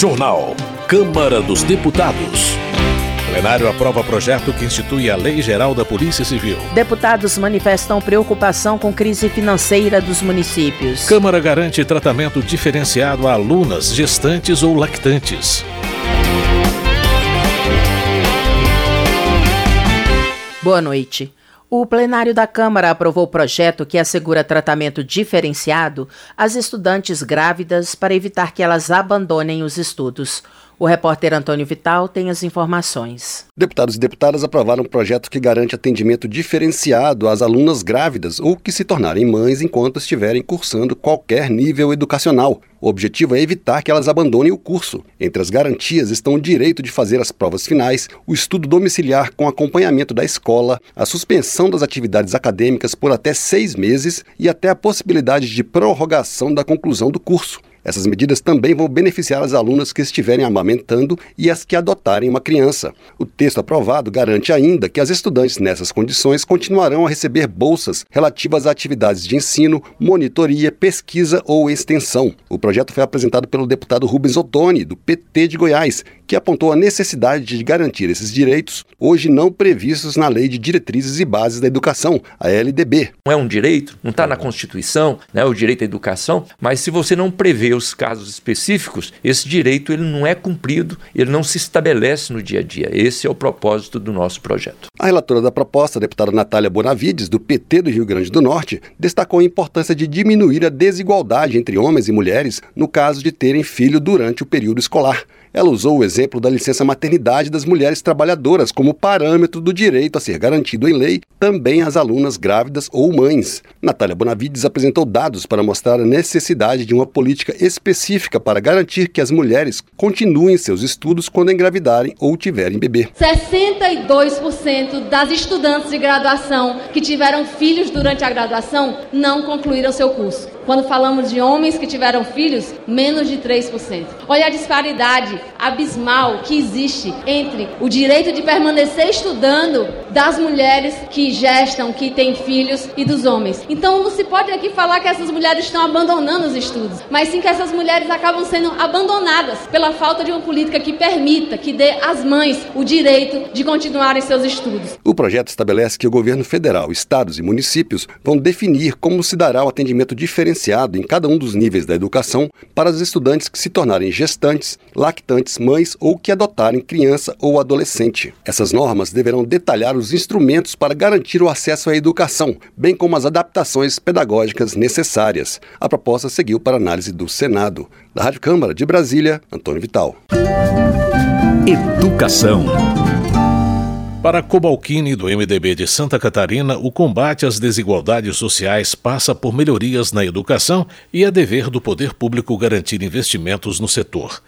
Jornal. Câmara dos Deputados. Plenário aprova projeto que institui a Lei Geral da Polícia Civil. Deputados manifestam preocupação com crise financeira dos municípios. Câmara garante tratamento diferenciado a alunas, gestantes ou lactantes. Boa noite. O plenário da Câmara aprovou o projeto que assegura tratamento diferenciado às estudantes grávidas para evitar que elas abandonem os estudos. O repórter Antônio Vital tem as informações. Deputados e deputadas aprovaram um projeto que garante atendimento diferenciado às alunas grávidas ou que se tornarem mães enquanto estiverem cursando qualquer nível educacional. O objetivo é evitar que elas abandonem o curso. Entre as garantias estão o direito de fazer as provas finais, o estudo domiciliar com acompanhamento da escola, a suspensão das atividades acadêmicas por até seis meses e até a possibilidade de prorrogação da conclusão do curso. Essas medidas também vão beneficiar as alunas que estiverem amamentando e as que adotarem uma criança. O texto aprovado garante ainda que as estudantes nessas condições continuarão a receber bolsas relativas a atividades de ensino, monitoria, pesquisa ou extensão. O projeto foi apresentado pelo deputado Rubens Ottoni, do PT de Goiás, que apontou a necessidade de garantir esses direitos, hoje não previstos na Lei de Diretrizes e Bases da Educação, a LDB. Não é um direito, não está na Constituição, né, o direito à educação, mas se você não prevê os casos específicos, esse direito ele não é cumprido, ele não se estabelece no dia a dia. Esse é o propósito do nosso projeto. A relatora da proposta, a deputada Natália Bonavides, do PT do Rio Grande do Norte, destacou a importância de diminuir a desigualdade entre homens e mulheres no caso de terem filho durante o período escolar. Ela usou o exemplo da licença maternidade das mulheres trabalhadoras como parâmetro do direito a ser garantido em lei também às alunas grávidas ou mães. Natália Bonavides apresentou dados para mostrar a necessidade de uma política específica para garantir que as mulheres continuem seus estudos quando engravidarem ou tiverem bebê. 62% das estudantes de graduação que tiveram filhos durante a graduação não concluíram seu curso. Quando falamos de homens que tiveram filhos, menos de 3%. Olha a disparidade abismal que existe entre o direito de permanecer estudando das mulheres que gestam, que têm filhos e dos homens. Então não se pode aqui falar que essas mulheres estão abandonando os estudos, mas sim que essas mulheres acabam sendo abandonadas pela falta de uma política que permita, que dê às mães o direito de continuarem seus estudos. O projeto estabelece que o governo federal, estados e municípios vão definir como se dará o atendimento diferenciado em cada um dos níveis da educação para os estudantes que se tornarem gestantes, lactantes, mães ou que adotarem criança ou adolescente. Essas normas deverão detalhar os instrumentos para garantir o acesso à educação, bem como as adaptações pedagógicas necessárias. A proposta seguiu para análise do Senado. Da Rádio Câmara de Brasília, Antônio Vital. Educação. Para Cobalcini, do MDB de Santa Catarina, o combate às desigualdades sociais passa por melhorias na educação e é dever do poder público garantir investimentos no setor.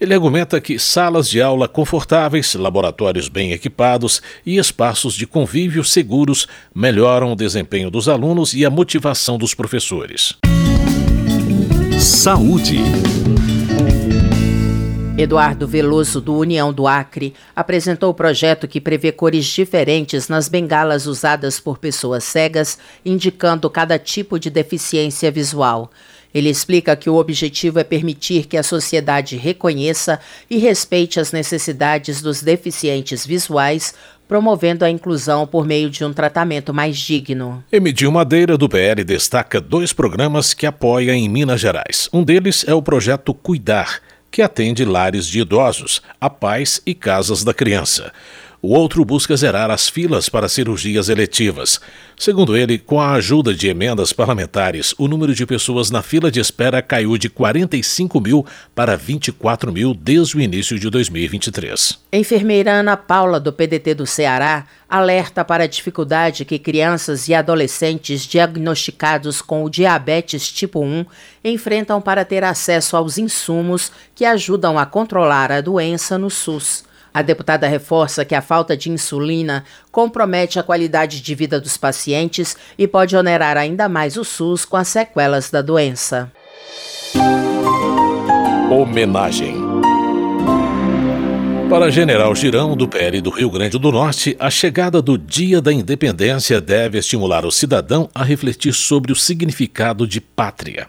Ele argumenta que salas de aula confortáveis, laboratórios bem equipados e espaços de convívio seguros melhoram o desempenho dos alunos e a motivação dos professores. Saúde. Eduardo Veloso, do União do Acre, apresentou o projeto que prevê cores diferentes nas bengalas usadas por pessoas cegas, indicando cada tipo de deficiência visual. Ele explica que o objetivo é permitir que a sociedade reconheça e respeite as necessidades dos deficientes visuais, promovendo a inclusão por meio de um tratamento mais digno. Emidil Madeira, do PL, destaca dois programas que apoia em Minas Gerais. Um deles é o projeto Cuidar que atende lares de idosos, a pais e casas da criança. O outro busca zerar as filas para cirurgias eletivas. Segundo ele, com a ajuda de emendas parlamentares, o número de pessoas na fila de espera caiu de 45 mil para 24 mil desde o início de 2023. Enfermeira Ana Paula, do PDT do Ceará, alerta para a dificuldade que crianças e adolescentes diagnosticados com o diabetes tipo 1 enfrentam para ter acesso aos insumos que ajudam a controlar a doença no SUS. A deputada reforça que a falta de insulina compromete a qualidade de vida dos pacientes e pode onerar ainda mais o SUS com as sequelas da doença. Homenagem. Para General Girão, do PL do Rio Grande do Norte, a chegada do Dia da Independência deve estimular o cidadão a refletir sobre o significado de pátria.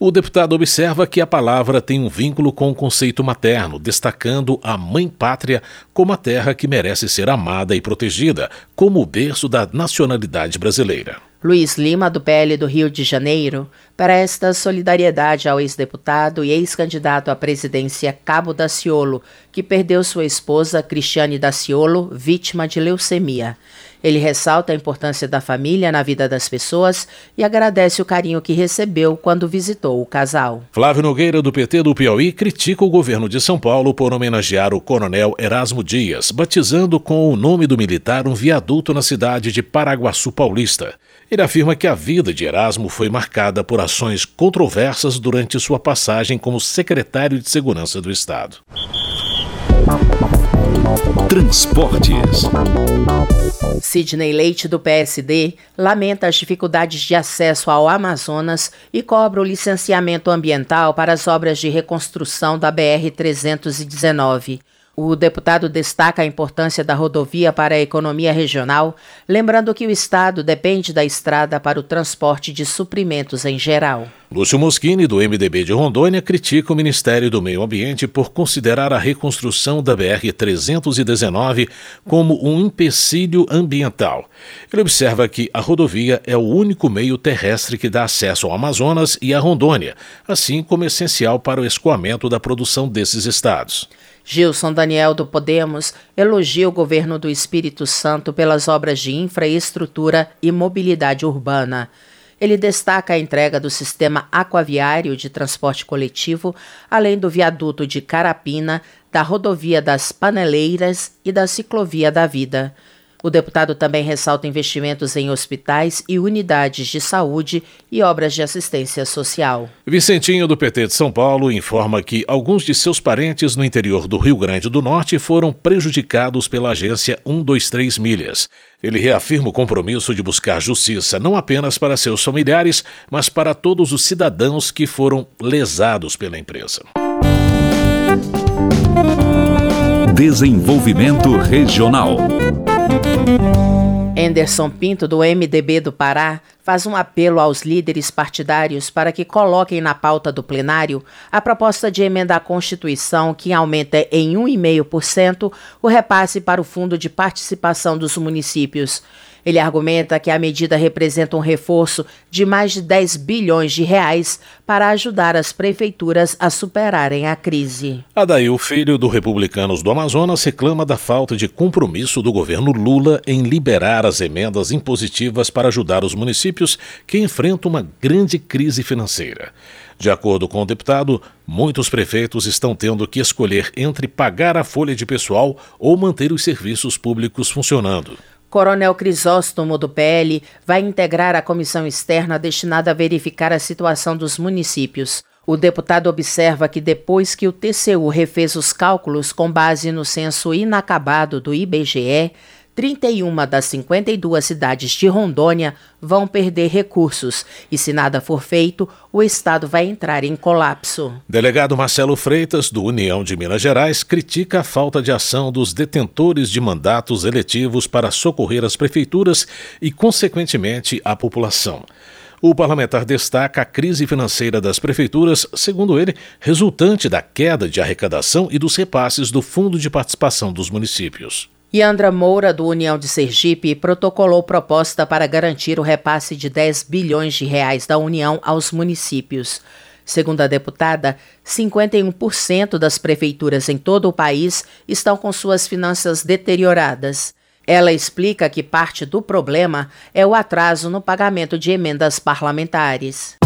O deputado observa que a palavra tem um vínculo com o conceito materno, destacando a mãe pátria como a terra que merece ser amada e protegida, como o berço da nacionalidade brasileira. Luiz Lima, do PL do Rio de Janeiro, presta solidariedade ao ex-deputado e ex-candidato à presidência Cabo Daciolo, que perdeu sua esposa, Cristiane Daciolo, vítima de leucemia. Ele ressalta a importância da família na vida das pessoas e agradece o carinho que recebeu quando visitou o casal. Flávio Nogueira, do PT do Piauí, critica o governo de São Paulo por homenagear o coronel Erasmo Dias, batizando com o nome do militar um viaduto na cidade de Paraguaçu Paulista. Ele afirma que a vida de Erasmo foi marcada por ações controversas durante sua passagem como secretário de Segurança do Estado. Transportes. Sidney Leite, do PSD, lamenta as dificuldades de acesso ao Amazonas e cobra o licenciamento ambiental para as obras de reconstrução da BR-319. O deputado destaca a importância da rodovia para a economia regional, lembrando que o Estado depende da estrada para o transporte de suprimentos em geral. Lúcio Moschini, do MDB de Rondônia, critica o Ministério do Meio Ambiente por considerar a reconstrução da BR-319 como um empecilho ambiental. Ele observa que a rodovia é o único meio terrestre que dá acesso ao Amazonas e à Rondônia, assim como essencial para o escoamento da produção desses estados. Gilson Daniel do Podemos elogia o governo do Espírito Santo pelas obras de infraestrutura e mobilidade urbana. Ele destaca a entrega do sistema aquaviário de transporte coletivo, além do viaduto de Carapina, da rodovia das Paneleiras e da ciclovia da Vida. O deputado também ressalta investimentos em hospitais e unidades de saúde e obras de assistência social. Vicentinho, do PT de São Paulo, informa que alguns de seus parentes no interior do Rio Grande do Norte foram prejudicados pela agência 123 Milhas. Ele reafirma o compromisso de buscar justiça não apenas para seus familiares, mas para todos os cidadãos que foram lesados pela empresa. Desenvolvimento Regional. Anderson Pinto, do MDB do Pará, faz um apelo aos líderes partidários para que coloquem na pauta do plenário a proposta de emenda à Constituição que aumenta em 1,5% o repasse para o Fundo de Participação dos Municípios. Ele argumenta que a medida representa um reforço de mais de 10 bilhões de reais para ajudar as prefeituras a superarem a crise. Adail Filho, do Republicanos do Amazonas, reclama da falta de compromisso do governo Lula em liberar as emendas impositivas para ajudar os municípios que enfrentam uma grande crise financeira. De acordo com o deputado, muitos prefeitos estão tendo que escolher entre pagar a folha de pessoal ou manter os serviços públicos funcionando. Coronel Crisóstomo, do PL, vai integrar a comissão externa destinada a verificar a situação dos municípios. O deputado observa que depois que o TCU refez os cálculos com base no censo inacabado do IBGE, 31 das 52 cidades de Rondônia vão perder recursos e, se nada for feito, o estado vai entrar em colapso. Delegado Marcelo Freitas, do União de Minas Gerais, critica a falta de ação dos detentores de mandatos eletivos para socorrer as prefeituras e, consequentemente, a população. O parlamentar destaca a crise financeira das prefeituras, segundo ele, resultante da queda de arrecadação e dos repasses do Fundo de Participação dos Municípios. Yandra Moura, do União de Sergipe, protocolou proposta para garantir o repasse de 10 bilhões de reais da União aos municípios. Segundo a deputada, 51% das prefeituras em todo o país estão com suas finanças deterioradas. Ela explica que parte do problema é o atraso no pagamento de emendas parlamentares.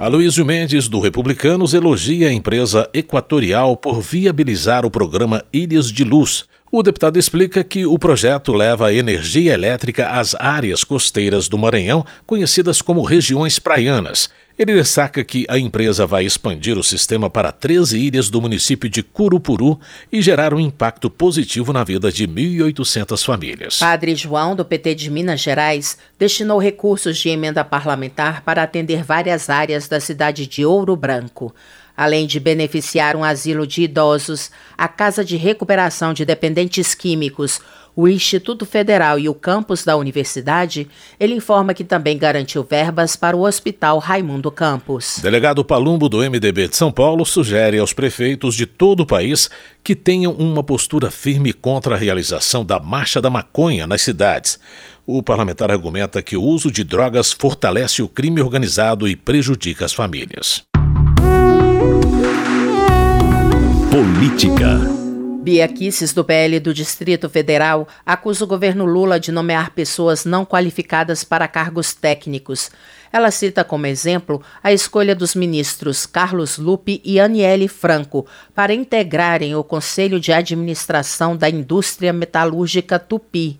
Aloysio Mendes, do Republicanos, elogia a empresa Equatorial por viabilizar o programa Ilhas de Luz. O deputado explica que o projeto leva energia elétrica às áreas costeiras do Maranhão, conhecidas como regiões praianas, ele destaca que a empresa vai expandir o sistema para 13 ilhas do município de Curupuru e gerar um impacto positivo na vida de 1.800 famílias. Padre João, do PT de Minas Gerais, destinou recursos de emenda parlamentar para atender várias áreas da cidade de Ouro Branco. Além de beneficiar um asilo de idosos, a Casa de Recuperação de Dependentes Químicos, o Instituto Federal e o campus da universidade, ele informa que também garantiu verbas para o Hospital Raimundo Campos. Delegado Palumbo do MDB de São Paulo sugere aos prefeitos de todo o país que tenham uma postura firme contra a realização da Marcha da Maconha nas cidades. O parlamentar argumenta que o uso de drogas fortalece o crime organizado e prejudica as famílias. Política. Bia Kisses, do PL do Distrito Federal, acusa o governo Lula de nomear pessoas não qualificadas para cargos técnicos. Ela cita como exemplo a escolha dos ministros Carlos Lupe e Aniele Franco para integrarem o Conselho de Administração da Indústria Metalúrgica Tupi.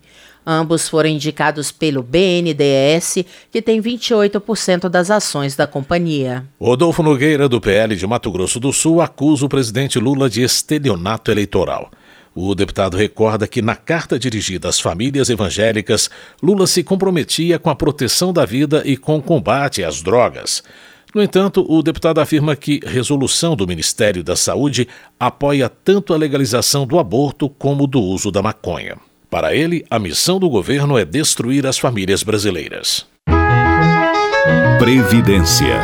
Ambos foram indicados pelo BNDES, que tem 28% das ações da companhia. Rodolfo Nogueira, do PL de Mato Grosso do Sul, acusa o presidente Lula de estelionato eleitoral. O deputado recorda que, na carta dirigida às famílias evangélicas, Lula se comprometia com a proteção da vida e com o combate às drogas. No entanto, o deputado afirma que resolução do Ministério da Saúde apoia tanto a legalização do aborto como do uso da maconha. Para ele, a missão do governo é destruir as famílias brasileiras. Previdência.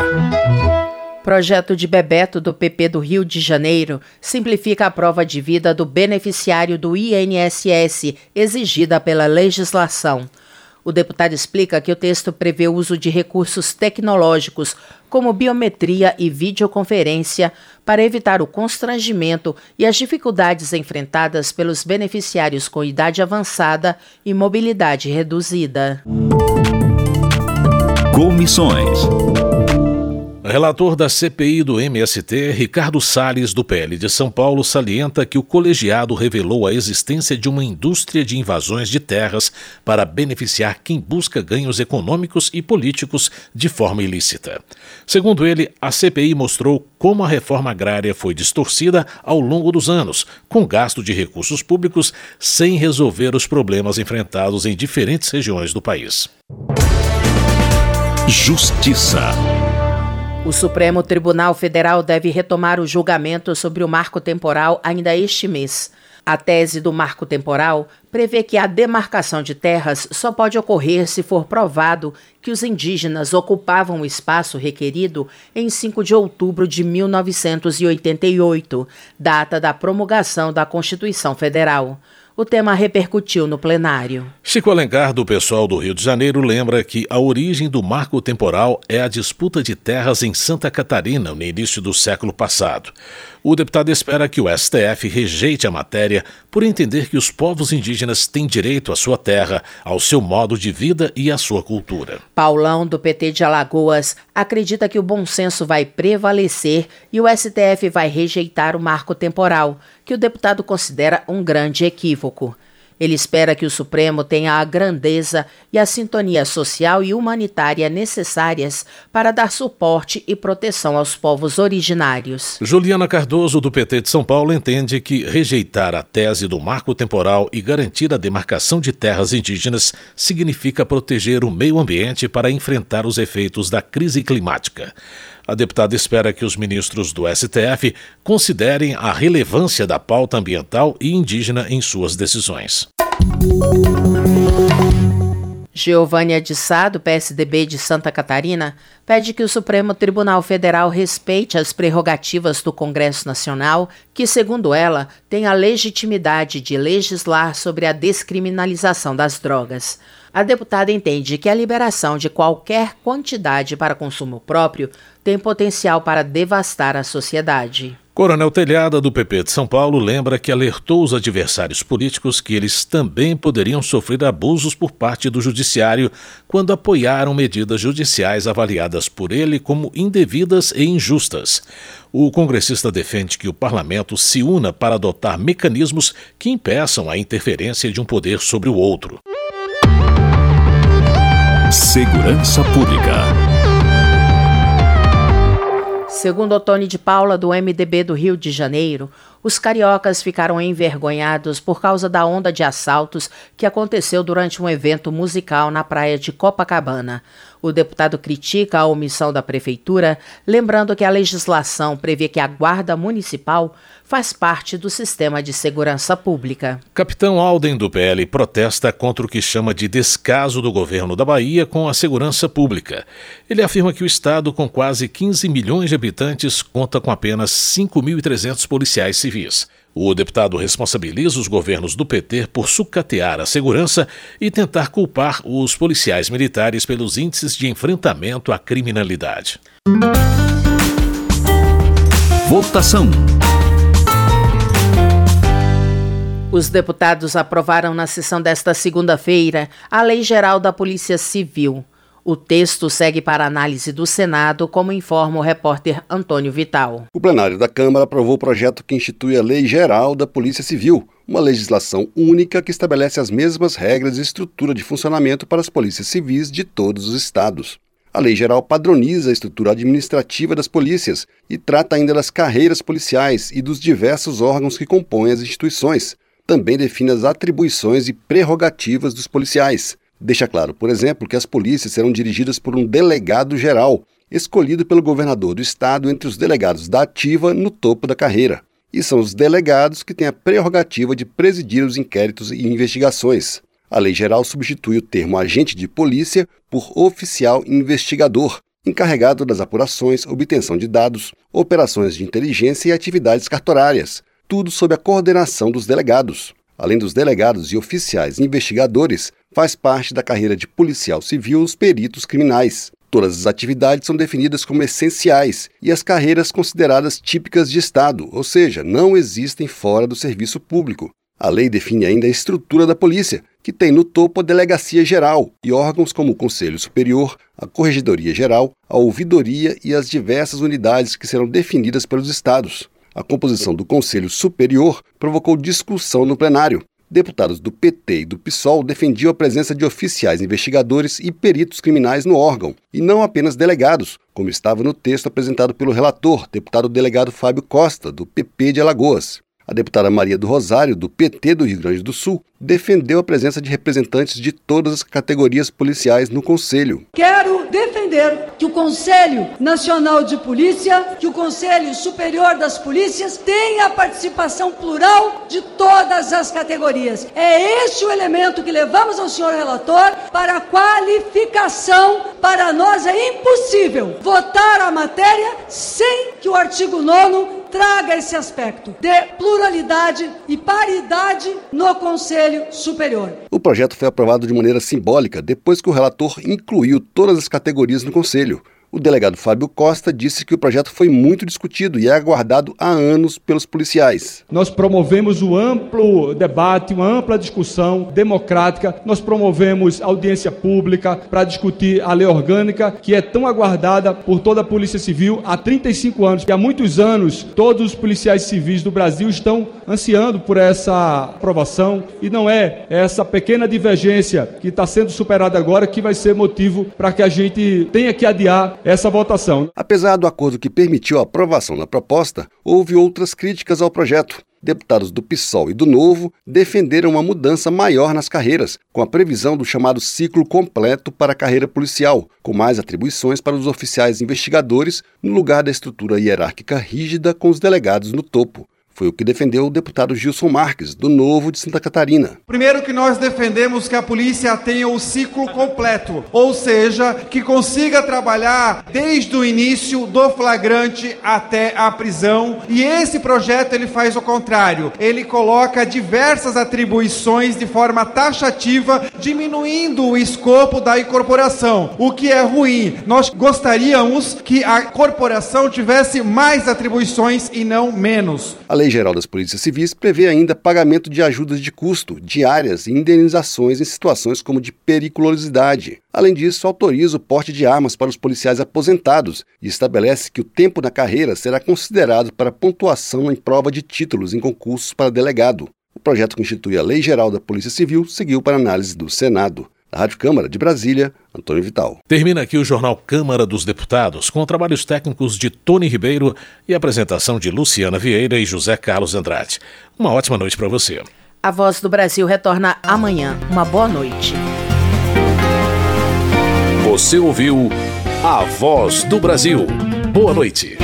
Projeto de Bebeto do PP do Rio de Janeiro simplifica a prova de vida do beneficiário do INSS exigida pela legislação. O deputado explica que o texto prevê o uso de recursos tecnológicos, como biometria e videoconferência, para evitar o constrangimento e as dificuldades enfrentadas pelos beneficiários com idade avançada e mobilidade reduzida. Comissões. Relator da CPI do MST, Ricardo Salles, do PL de São Paulo, salienta que o colegiado revelou a existência de uma indústria de invasões de terras para beneficiar quem busca ganhos econômicos e políticos de forma ilícita. Segundo ele, a CPI mostrou como a reforma agrária foi distorcida ao longo dos anos, com gasto de recursos públicos sem resolver os problemas enfrentados em diferentes regiões do país. Justiça. O Supremo Tribunal Federal deve retomar o julgamento sobre o marco temporal ainda este mês. A tese do marco temporal prevê que a demarcação de terras só pode ocorrer se for provado que os indígenas ocupavam o espaço requerido em 5 de outubro de 1988, data da promulgação da Constituição Federal. O tema repercutiu no plenário. Chico Alencar, do pessoal do Rio de Janeiro, lembra que a origem do marco temporal é a disputa de terras em Santa Catarina no início do século passado. O deputado espera que o STF rejeite a matéria por entender que os povos indígenas têm direito à sua terra, ao seu modo de vida e à sua cultura. Paulão, do PT de Alagoas, acredita que o bom senso vai prevalecer e o STF vai rejeitar o marco temporal, que o deputado considera um grande equívoco. Ele espera que o Supremo tenha a grandeza e a sintonia social e humanitária necessárias para dar suporte e proteção aos povos originários. Juliana Cardoso, do PT de São Paulo, entende que rejeitar a tese do marco temporal e garantir a demarcação de terras indígenas significa proteger o meio ambiente para enfrentar os efeitos da crise climática. A deputada espera que os ministros do STF considerem a relevância da pauta ambiental e indígena em suas decisões. Giovânia de Sá, do PSDB de Santa Catarina, pede que o Supremo Tribunal Federal respeite as prerrogativas do Congresso Nacional, que, segundo ela, tem a legitimidade de legislar sobre a descriminalização das drogas. A deputada entende que a liberação de qualquer quantidade para consumo próprio tem potencial para devastar a sociedade. Coronel Telhada, do PP de São Paulo, lembra que alertou os adversários políticos que eles também poderiam sofrer abusos por parte do Judiciário quando apoiaram medidas judiciais avaliadas por ele como indevidas e injustas. O congressista defende que o parlamento se una para adotar mecanismos que impeçam a interferência de um poder sobre o outro. Segurança Pública. Segundo Otone de Paula, do MDB do Rio de Janeiro, os cariocas ficaram envergonhados por causa da onda de assaltos que aconteceu durante um evento musical na praia de Copacabana. O deputado critica a omissão da prefeitura, lembrando que a legislação prevê que a Guarda Municipal faz parte do sistema de segurança pública. Capitão Alden do PL protesta contra o que chama de descaso do governo da Bahia com a segurança pública. Ele afirma que o estado, com quase 15 milhões de habitantes, conta com apenas 5.300 policiais civis. O deputado responsabiliza os governos do PT por sucatear a segurança e tentar culpar os policiais militares pelos índices de enfrentamento à criminalidade. Votação. Os deputados aprovaram na sessão desta segunda-feira a Lei Geral da Polícia Civil. O texto segue para análise do Senado, como informa o repórter Antônio Vital. O plenário da Câmara aprovou o projeto que institui a Lei Geral da Polícia Civil, uma legislação única que estabelece as mesmas regras e estrutura de funcionamento para as polícias civis de todos os estados. A lei geral padroniza a estrutura administrativa das polícias e trata ainda das carreiras policiais e dos diversos órgãos que compõem as instituições. Também define as atribuições e prerrogativas dos policiais. Deixa claro, por exemplo, que as polícias serão dirigidas por um delegado geral, escolhido pelo governador do estado entre os delegados da ativa no topo da carreira. E são os delegados que têm a prerrogativa de presidir os inquéritos e investigações. A lei geral substitui o termo agente de polícia por oficial investigador, encarregado das apurações, obtenção de dados, operações de inteligência e atividades cartorárias, tudo sob a coordenação dos delegados. Além dos delegados e oficiais investigadores, faz parte da carreira de policial civil os peritos criminais. Todas as atividades são definidas como essenciais e as carreiras consideradas típicas de Estado, ou seja, não existem fora do serviço público. A lei define ainda a estrutura da polícia, que tem no topo a Delegacia Geral e órgãos como o Conselho Superior, a Corregedoria Geral, a Ouvidoria e as diversas unidades que serão definidas pelos estados. A composição do Conselho Superior provocou discussão no plenário. Deputados do PT e do PSOL defendiam a presença de oficiais investigadores e peritos criminais no órgão, e não apenas delegados, como estava no texto apresentado pelo relator, deputado delegado Fábio Costa, do PP de Alagoas. A deputada Maria do Rosário, do PT do Rio Grande do Sul, defendeu a presença de representantes de todas as categorias policiais no Conselho. Quero defender que o Conselho Nacional de Polícia, que o Conselho Superior das Polícias tenha a participação plural de todas as categorias. É este o elemento que levamos ao senhor relator para a qualificação. Para nós é impossível votar a matéria sem que o artigo 9 traga esse aspecto de pluralidade e paridade no Conselho Superior. O projeto foi aprovado de maneira simbólica depois que o relator incluiu todas as categorias no Conselho. O delegado Fábio Costa disse que o projeto foi muito discutido e é aguardado há anos pelos policiais. Nós promovemos um amplo debate, uma ampla discussão democrática. Nós promovemos audiência pública para discutir a lei orgânica, que é tão aguardada por toda a Polícia Civil há 35 anos. E há muitos anos, todos os policiais civis do Brasil estão ansiando por essa aprovação. E não é essa pequena divergência que está sendo superada agora que vai ser motivo para que a gente tenha que adiar essa votação. Apesar do acordo que permitiu a aprovação da proposta, houve outras críticas ao projeto. Deputados do PSOL e do Novo defenderam uma mudança maior nas carreiras, com a previsão do chamado ciclo completo para a carreira policial, com mais atribuições para os oficiais investigadores, no lugar da estrutura hierárquica rígida com os delegados no topo. Foi o que defendeu o deputado Gilson Marques, do Novo de Santa Catarina. Primeiro que nós defendemos que a polícia tenha o ciclo completo, ou seja, que consiga trabalhar desde o início do flagrante até a prisão. E esse projeto ele faz o contrário. Ele coloca diversas atribuições de forma taxativa, diminuindo o escopo da incorporação, o que é ruim. Nós gostaríamos que a corporação tivesse mais atribuições e não menos. A Lei Geral das Polícias Civis prevê ainda pagamento de ajudas de custo, diárias e indenizações em situações como de periculosidade. Além disso, autoriza o porte de armas para os policiais aposentados e estabelece que o tempo na carreira será considerado para pontuação em prova de títulos em concursos para delegado. O projeto que institui a Lei Geral da Polícia Civil seguiu para análise do Senado. Da Rádio Câmara de Brasília, Antônio Vital. Termina aqui o Jornal Câmara dos Deputados, com trabalhos técnicos de Tony Ribeiro e apresentação de Luciana Vieira e José Carlos Andrade. Uma ótima noite para você. A Voz do Brasil retorna amanhã. Uma boa noite. Você ouviu A Voz do Brasil. Boa noite.